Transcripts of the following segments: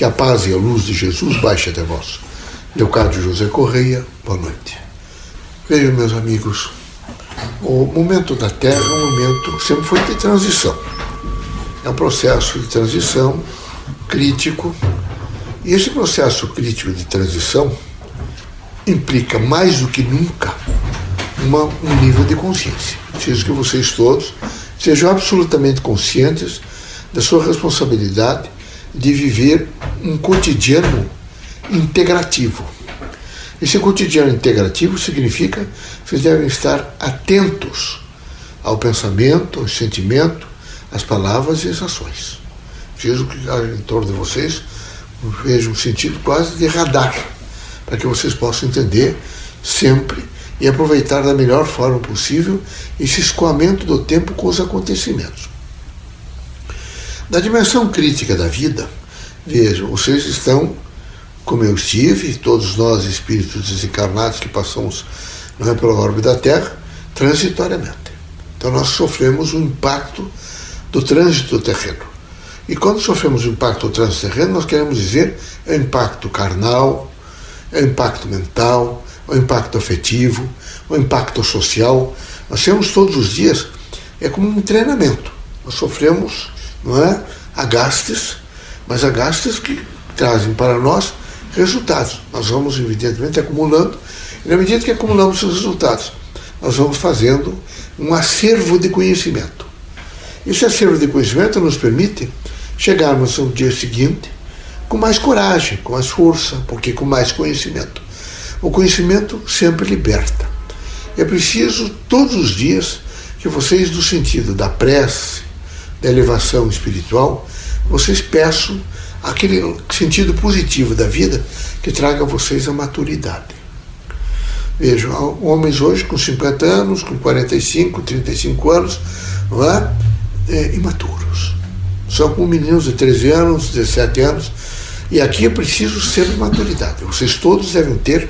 Que a paz e a luz de Jesus baixe até vós. Leocádio José Correia, boa noite. Vejam, meus amigos, o momento da Terra é um momento, sempre foi de transição. É um processo de transição crítico. E esse processo crítico de transição implica mais do que nunca uma, um nível de consciência. Preciso que vocês todos sejam absolutamente conscientes da sua responsabilidade de viver um cotidiano integrativo. Esse cotidiano integrativo significa que vocês devem estar atentos ao pensamento, ao sentimento, às palavras e às ações. Preciso que em torno de vocês veja um sentido quase de radar, para que vocês possam entender sempre e aproveitar da melhor forma possível esse escoamento do tempo com os acontecimentos. Da dimensão crítica da vida, vejam, vocês estão, como eu estive, todos nós espíritos desencarnados que passamos não é, pela órbita da Terra, transitoriamente. Então nós sofremos o impacto do trânsito terreno. E quando sofremos o impacto do trânsito terreno, nós queremos dizer é o impacto carnal, é o impacto mental, o impacto afetivo, o impacto social. Nós temos todos os dias, é como um treinamento. Nós sofremos, não é? Agastes, mas agastes que trazem para nós resultados. Nós vamos, evidentemente, acumulando, e na medida que acumulamos os resultados, nós vamos fazendo um acervo de conhecimento. Esse acervo de conhecimento nos permite chegarmos ao dia seguinte com mais coragem, com mais força, porque com mais conhecimento. O conhecimento sempre liberta. É preciso todos os dias que vocês, do sentido da prece, da elevação espiritual, vocês peçam aquele sentido positivo da vida que traga a vocês a maturidade. Vejam, homens hoje com 50 anos, com 45, 35 anos, não é? é imaturos. São como meninos de 13 anos, 17 anos. E aqui é preciso sempre maturidade. Vocês todos devem ter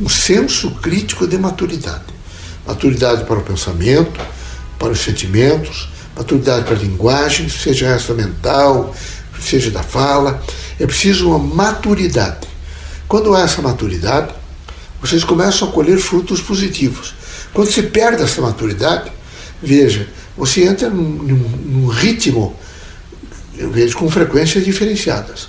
um senso crítico de maturidade. Maturidade para o pensamento, para os sentimentos, maturidade para a linguagem, seja essa mental, seja da fala. É preciso uma maturidade. Quando há essa maturidade, vocês começam a colher frutos positivos. Quando se perde essa maturidade, veja, você entra num, num, ritmo, eu vejo, com frequências diferenciadas.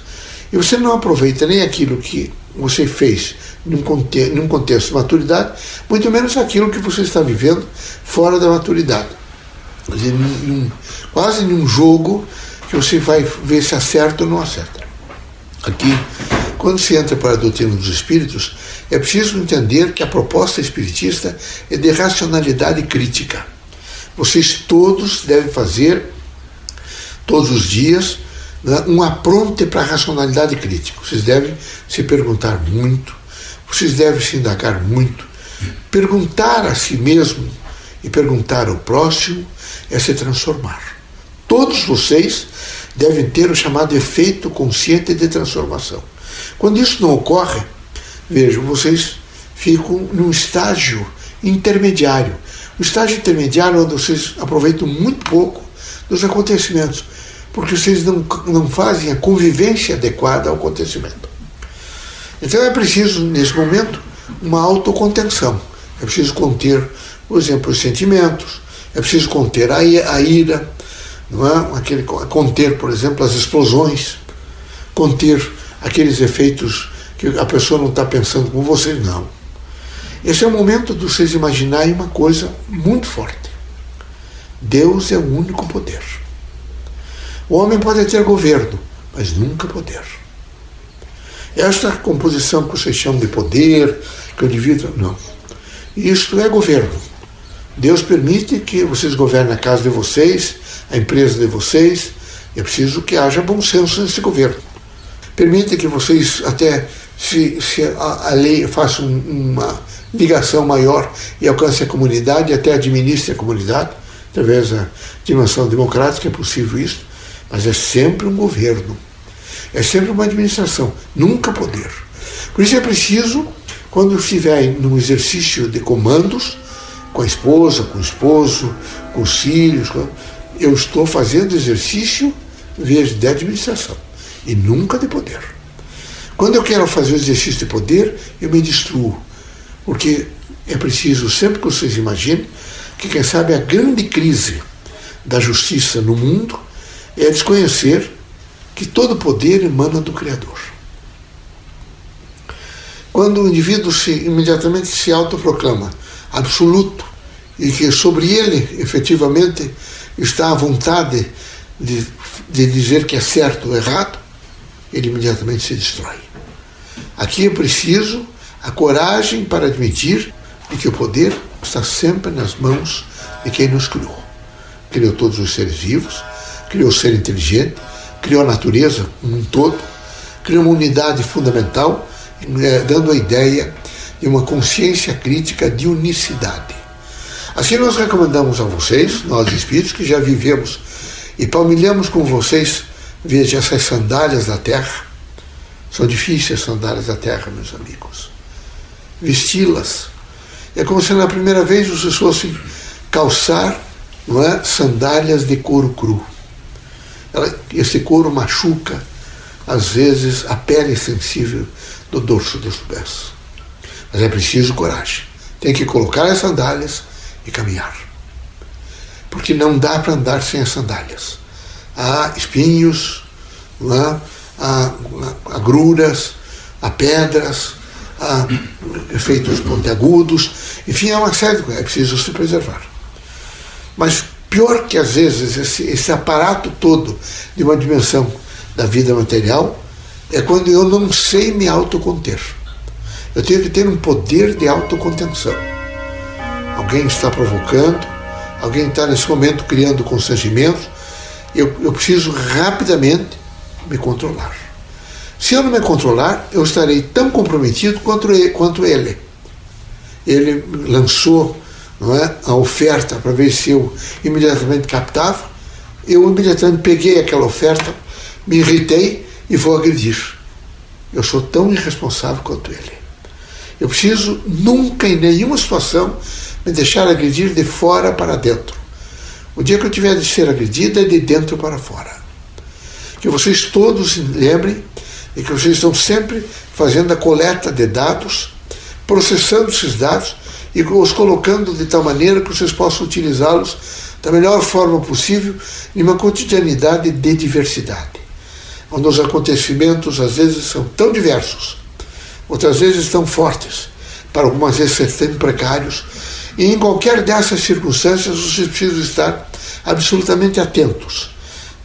E você não aproveita nem aquilo que você fez num, conte num contexto de maturidade, muito menos aquilo que você está vivendo fora da maturidade. Dizer, num, quase num jogo que você vai ver se acerta ou não acerta. Aqui, quando se entra para a doutrina dos espíritos, é preciso entender que a proposta espiritista é de racionalidade crítica. Vocês todos devem fazer, todos os dias, né, um apronte para a racionalidade crítica. Vocês devem se perguntar muito, vocês devem se indagar muito. Perguntar a si mesmo e perguntar ao próximo é se transformar. Todos vocês devem ter o chamado efeito consciente de transformação. Quando isso não ocorre, vejam, vocês ficam num estágio intermediário. O estágio intermediário onde vocês aproveitam muito pouco dos acontecimentos, porque vocês não, não fazem a convivência adequada ao acontecimento. Então é preciso, nesse momento, uma autocontenção. É preciso conter, por exemplo, os sentimentos, é preciso conter a ira, não é? Aquele, conter, por exemplo, as explosões, conter aqueles efeitos que a pessoa não está pensando como vocês, não. Esse é o momento de vocês imaginarem uma coisa muito forte. Deus é o único poder. O homem pode ter governo, mas nunca poder. Esta composição que vocês chamam de poder, que o indivíduo. Não. Isto é governo. Deus permite que vocês governem a casa de vocês, a empresa de vocês. É preciso que haja bom senso nesse governo. Permite que vocês até se, se a, a, lei faça uma ligação maior e alcance a comunidade, até administre a comunidade, através da dimensão democrática, é possível isso, mas é sempre um governo, é sempre uma administração, nunca poder. Por isso é preciso, quando estiver num exercício de comandos, com a esposa, com o esposo, com os filhos, eu estou fazendo exercício de administração. e nunca de poder. Quando eu quero fazer o exercício de poder, eu me destruo, porque é preciso, sempre que vocês imaginem, que quem sabe a grande crise da justiça no mundo é desconhecer que todo poder emana do Criador. Quando o indivíduo se, imediatamente se autoproclama absoluto e que sobre ele, efetivamente, está a vontade de, de dizer que é certo ou errado, ele imediatamente se destrói. Aqui é preciso a coragem para admitir que o poder está sempre nas mãos de quem nos criou. Criou todos os seres vivos, criou o ser inteligente, criou a natureza como um todo, criou uma unidade fundamental, eh, dando a ideia de uma consciência crítica de unicidade. Assim nós recomendamos a vocês, nós espíritos que já vivemos e palmilhamos com vocês, veja essas sandálias da terra. São difíceis as sandálias da terra, meus amigos. Vesti-las. É como se na primeira vez vocês fossem calçar não é, sandálias de couro cru. Esse couro machuca, às vezes, a pele sensível do dorso dos pés. Mas é preciso coragem. Tem que colocar as sandálias e caminhar. Porque não dá para andar sem as sandálias. Há espinhos, há, há agruras, há pedras, há efeitos pontiagudos, enfim, é uma série de coisas. É preciso se preservar. Mas pior que às vezes esse, esse aparato todo de uma dimensão da vida material é quando eu não sei me autoconter. Eu tenho que ter um poder de autocontenção. Alguém está provocando, alguém está nesse momento criando constrangimentos, eu, eu preciso rapidamente me controlar. Se eu não me controlar, eu estarei tão comprometido quanto ele. Quanto ele. ele lançou é, a oferta para ver se eu imediatamente captava. Eu imediatamente peguei aquela oferta, me irritei e vou agredir. Eu sou tão irresponsável quanto ele. Eu preciso nunca, em nenhuma situação, me deixar agredir de fora para dentro. O dia que eu tiver de ser agredida é de dentro para fora. Que vocês todos lembrem e que vocês estão sempre fazendo a coleta de dados, processando esses dados e os colocando de tal maneira que vocês possam utilizá-los da melhor forma possível em uma cotidianidade de diversidade, onde os acontecimentos às vezes são tão diversos outras vezes tão fortes, para algumas vezes ser tão precários, e em qualquer dessas circunstâncias vocês precisam estar absolutamente atentos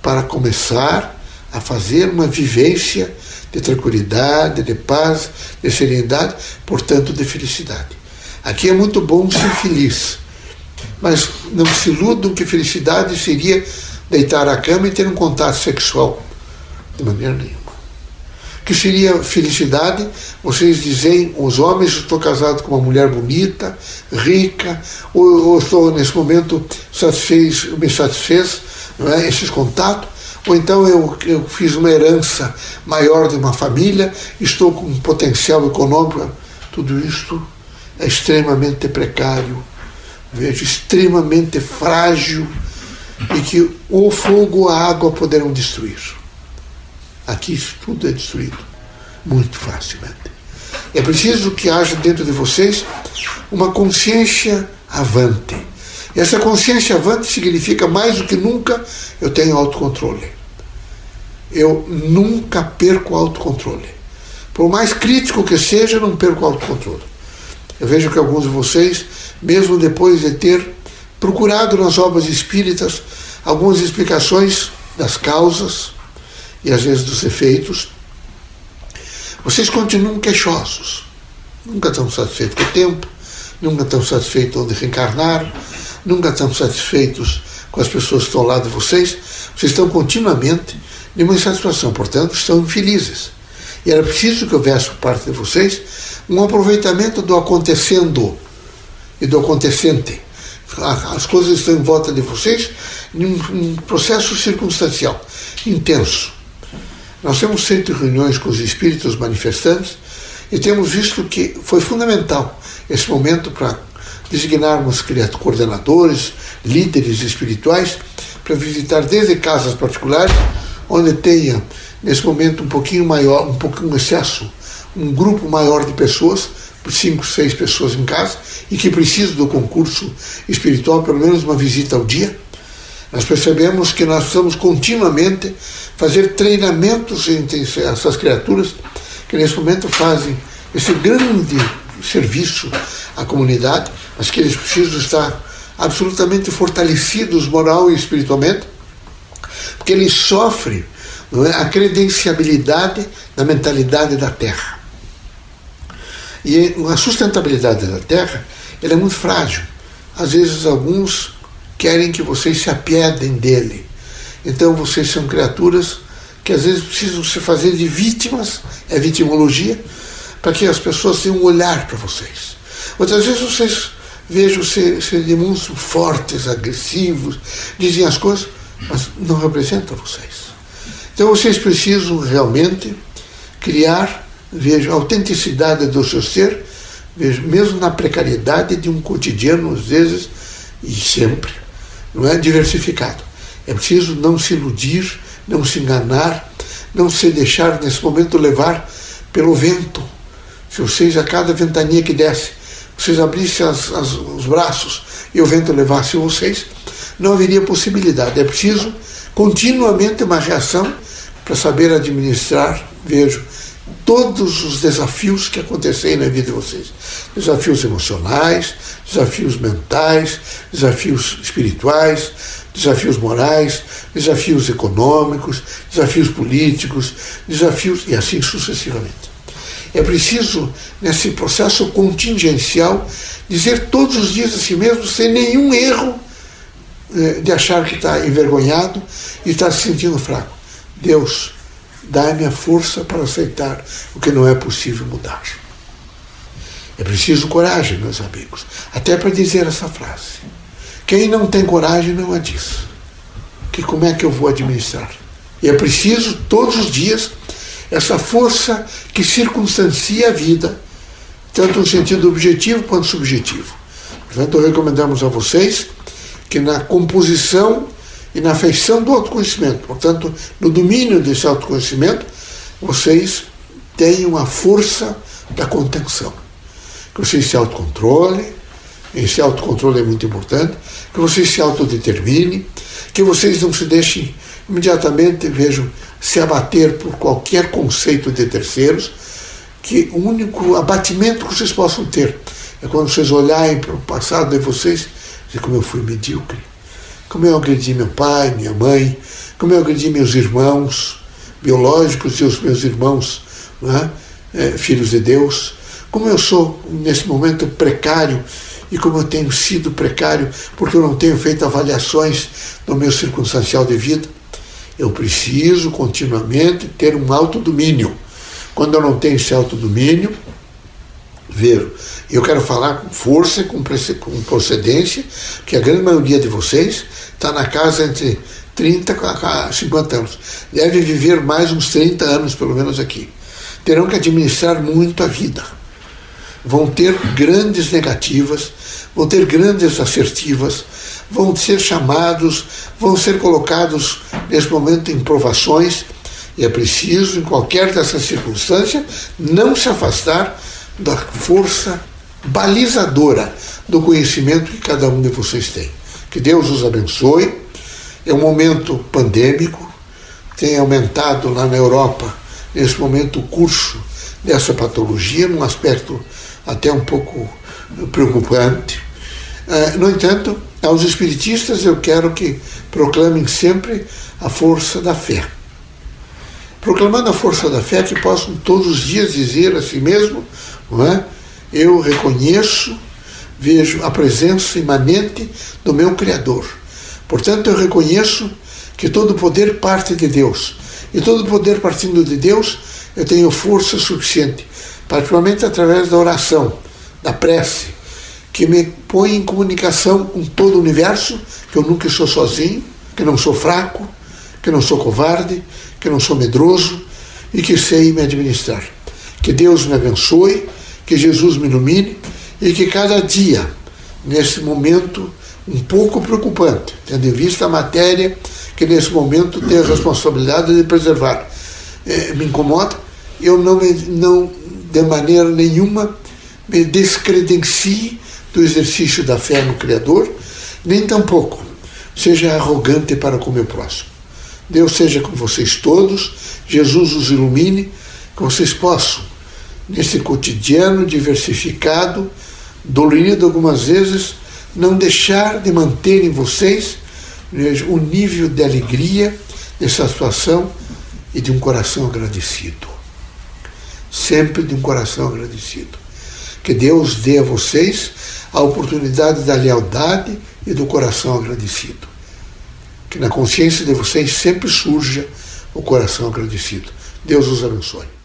para começar a fazer uma vivência de tranquilidade, de paz, de serenidade, portanto de felicidade. Aqui é muito bom ser feliz, mas não se iludam que felicidade seria deitar à cama e ter um contato sexual, de maneira nenhuma que seria felicidade vocês dizem, os homens, estou casado com uma mulher bonita, rica, ou, ou estou nesse momento satisfez, me satisfez não é, esses contatos, ou então eu, eu fiz uma herança maior de uma família, estou com um potencial econômico, tudo isto é extremamente precário, vejo, extremamente frágil e que o fogo a água poderão destruir. Aqui tudo é destruído muito facilmente. É preciso que haja dentro de vocês uma consciência avante. E essa consciência avante significa mais do que nunca eu tenho autocontrole. Eu nunca perco autocontrole. Por mais crítico que seja, não perco autocontrole. Eu vejo que alguns de vocês, mesmo depois de ter procurado nas obras espíritas algumas explicações das causas, e às vezes dos efeitos, vocês continuam queixosos. Nunca estão satisfeitos com o tempo, nunca estão satisfeitos onde reencarnar, nunca estão satisfeitos com as pessoas que estão ao lado de vocês. Vocês estão continuamente em uma insatisfação, portanto, estão infelizes. E era preciso que houvesse por parte de vocês um aproveitamento do acontecendo e do acontecente. As coisas estão em volta de vocês em um processo circunstancial, intenso. Nós temos feito reuniões com os espíritos manifestantes e temos visto que foi fundamental esse momento para designarmos coordenadores, líderes espirituais, para visitar desde casas particulares, onde tenha nesse momento um pouquinho maior, um pouquinho excesso, um grupo maior de pessoas, cinco, seis pessoas em casa, e que precisam do concurso espiritual, pelo menos uma visita ao dia. Nós percebemos que nós precisamos continuamente fazer treinamentos entre essas criaturas que nesse momento fazem esse grande serviço à comunidade, mas que eles precisam estar absolutamente fortalecidos moral e espiritualmente, porque eles sofrem é, a credenciabilidade da mentalidade da Terra. E a sustentabilidade da Terra ela é muito frágil. Às vezes alguns querem que vocês se apiedem dele. Então vocês são criaturas que às vezes precisam se fazer de vítimas, é vitimologia, para que as pessoas tenham um olhar para vocês. Outras vezes vocês vejam ser, de monstros fortes, agressivos, dizem as coisas, mas não representam vocês. Então vocês precisam realmente criar, veja, a autenticidade do seu ser, veja, mesmo na precariedade de um cotidiano, às vezes, e sempre, não é diversificado. É preciso não se iludir, não se enganar, não se deixar nesse momento levar pelo vento. Se vocês, a cada ventania que desce, vocês abrissem as, as, os braços e o vento levasse vocês, não haveria possibilidade. É preciso continuamente uma reação para saber administrar, vejo, todos os desafios que acontecem na vida de vocês. Desafios emocionais, desafios mentais, desafios espirituais, desafios morais, desafios econômicos, desafios políticos, desafios e assim sucessivamente. É preciso, nesse processo contingencial, dizer todos os dias a si mesmo, sem nenhum erro, eh, de achar que está envergonhado e está se sentindo fraco. Deus, dá-me a força para aceitar o que não é possível mudar. É preciso coragem, meus amigos, até para dizer essa frase. Quem não tem coragem não a diz. Que como é que eu vou administrar? E é preciso todos os dias essa força que circunstancia a vida, tanto no sentido objetivo quanto subjetivo. Portanto, recomendamos a vocês que na composição e na feição do autoconhecimento, portanto, no domínio desse autoconhecimento, vocês tenham a força da contenção. Que vocês se autocontrolem, esse autocontrole é muito importante, que vocês se autodeterminem, que vocês não se deixem imediatamente, vejam, se abater por qualquer conceito de terceiros, que o único abatimento que vocês possam ter é quando vocês olharem para o passado de vocês e como eu fui medíocre, como eu agredi meu pai, minha mãe, como eu agredi meus irmãos biológicos e os meus irmãos, é? É, filhos de Deus, como eu sou nesse momento precário e como eu tenho sido precário porque eu não tenho feito avaliações no meu circunstancial de vida. Eu preciso continuamente ter um autodomínio. Quando eu não tenho esse autodomínio, ver, eu quero falar com força, com procedência, que a grande maioria de vocês está na casa entre 30 a 50 anos. Deve viver mais uns 30 anos, pelo menos aqui. Terão que administrar muito a vida vão ter grandes negativas, vão ter grandes assertivas, vão ser chamados, vão ser colocados nesse momento em provações, e é preciso, em qualquer dessa circunstância, não se afastar da força balizadora do conhecimento que cada um de vocês tem. Que Deus os abençoe. É um momento pandêmico, tem aumentado lá na Europa, nesse momento, o curso dessa patologia, num aspecto até um pouco preocupante. Eh, no entanto, aos espiritistas eu quero que proclamem sempre a força da fé. Proclamando a força da fé, que possam todos os dias dizer a si mesmo, não é? eu reconheço, vejo a presença imanente do meu Criador. Portanto, eu reconheço que todo poder parte de Deus. E todo poder partindo de Deus, eu tenho força suficiente particularmente através da oração, da prece, que me põe em comunicação com todo o universo, que eu nunca sou sozinho, que não sou fraco, que não sou covarde, que não sou medroso e que sei me administrar. Que Deus me abençoe, que Jesus me ilumine e que cada dia, nesse momento um pouco preocupante, tendo em vista a matéria que nesse momento tem a responsabilidade de preservar, eh, me incomoda, eu não, me, não de maneira nenhuma me descredencie do exercício da fé no Criador, nem tampouco seja arrogante para com o meu próximo. Deus seja com vocês todos, Jesus os ilumine, que vocês possam, nesse cotidiano diversificado, dolorido algumas vezes, não deixar de manter em vocês o nível de alegria, de satisfação e de um coração agradecido. Sempre de um coração agradecido. Que Deus dê a vocês a oportunidade da lealdade e do coração agradecido. Que na consciência de vocês sempre surja o coração agradecido. Deus os abençoe.